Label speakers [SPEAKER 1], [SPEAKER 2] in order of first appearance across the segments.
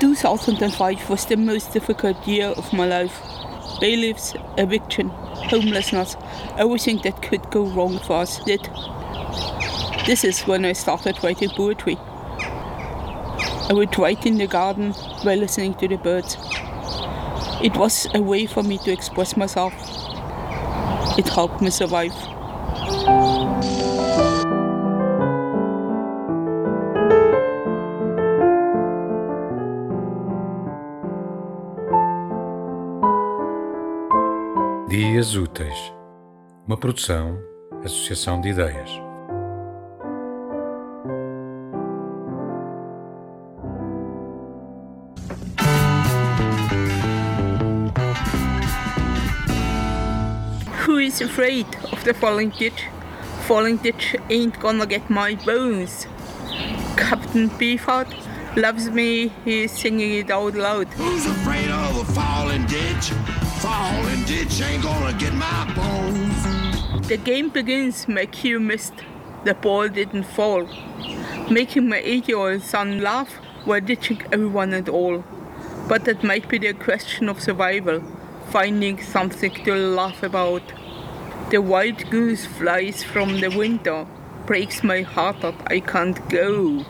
[SPEAKER 1] Two thousand and five was the most difficult year of my life. Bailiffs, eviction, homelessness, everything that could go wrong for us did. This is when I started writing poetry. I would write in the garden while listening to the birds. It was a way for me to express myself. It helped me survive.
[SPEAKER 2] Dias Úteis, uma produção, associação de ideias.
[SPEAKER 1] Is afraid of the falling ditch? Falling ditch ain't gonna get my bones. Captain Beefheart loves me, he's singing it out loud.
[SPEAKER 3] Who's afraid of the falling ditch? Falling ditch ain't gonna get my bones.
[SPEAKER 1] The game begins, my cue missed. The ball didn't fall. Making my eight-year-old son laugh while ditching everyone and all. But that might be the question of survival, finding something to laugh about. The white goose flies from the window, breaks my heart that I can't go.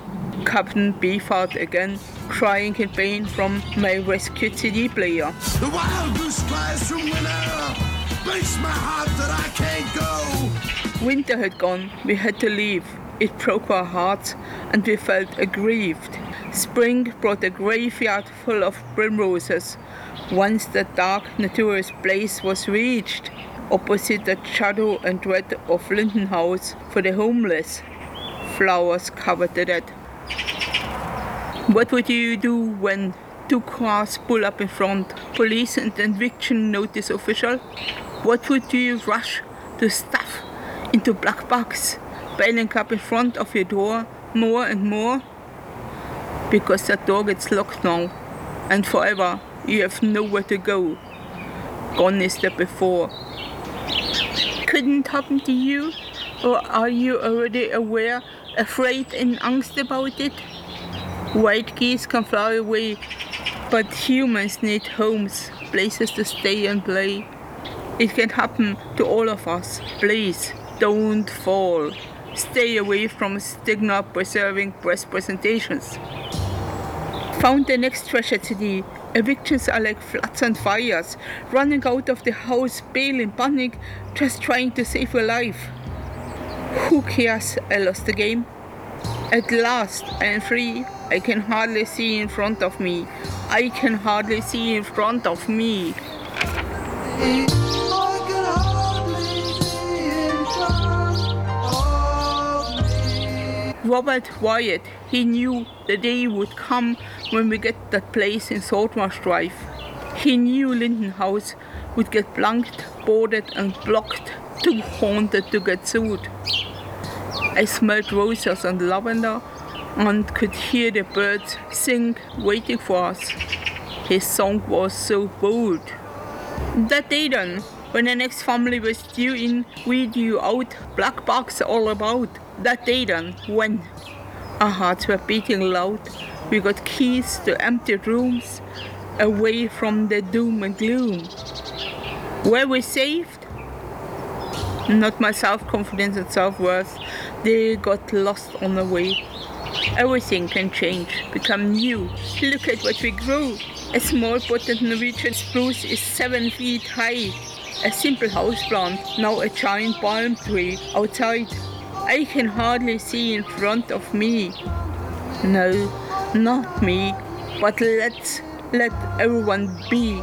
[SPEAKER 1] Captain Beefheart again, crying in pain from my rescued CD player.
[SPEAKER 3] The wild goose flies from winter, breaks my heart that I can't go.
[SPEAKER 1] Winter had gone, we had to leave. It broke our hearts, and we felt aggrieved. Spring brought a graveyard full of primroses. Once the dark, notorious place was reached, opposite the shadow and dread of Linden House for the homeless, flowers covered the dead. What would you do when two cars pull up in front, police and eviction notice official? What would you rush to stuff into black box, piling up in front of your door more and more? Because that door gets locked now, and forever you have nowhere to go. Gone is the before. Couldn't happen to you? Or are you already aware, afraid and angst about it? White geese can fly away, but humans need homes, places to stay and play. It can happen to all of us. Please, don't fall. Stay away from stigma preserving breast presentations. Found the next treasure today. Evictions are like floods and fires, running out of the house, bail in panic, just trying to save your life. Who cares? I lost the game. At last, I am free. I can hardly see in front of me. I can hardly see in front of me. Robert Wyatt, he knew the day would come when we get that place in Saltmarsh Drive. He knew Linden House would get blanked, boarded and blocked, too haunted to get sued. I smelled roses and lavender and could hear the birds sing waiting for us. His song was so bold. That day then, when the next family was due in, we due out, black box all about. That day then, when our hearts were beating loud, we got keys to empty rooms, away from the doom and gloom. Were we saved? Not my self-confidence and self-worth. They got lost on the way. Everything can change, become new. Look at what we grew. A small potted Norwegian spruce is seven feet high. A simple houseplant, now a giant palm tree outside. I can hardly see in front of me. No, not me, but let's let everyone be.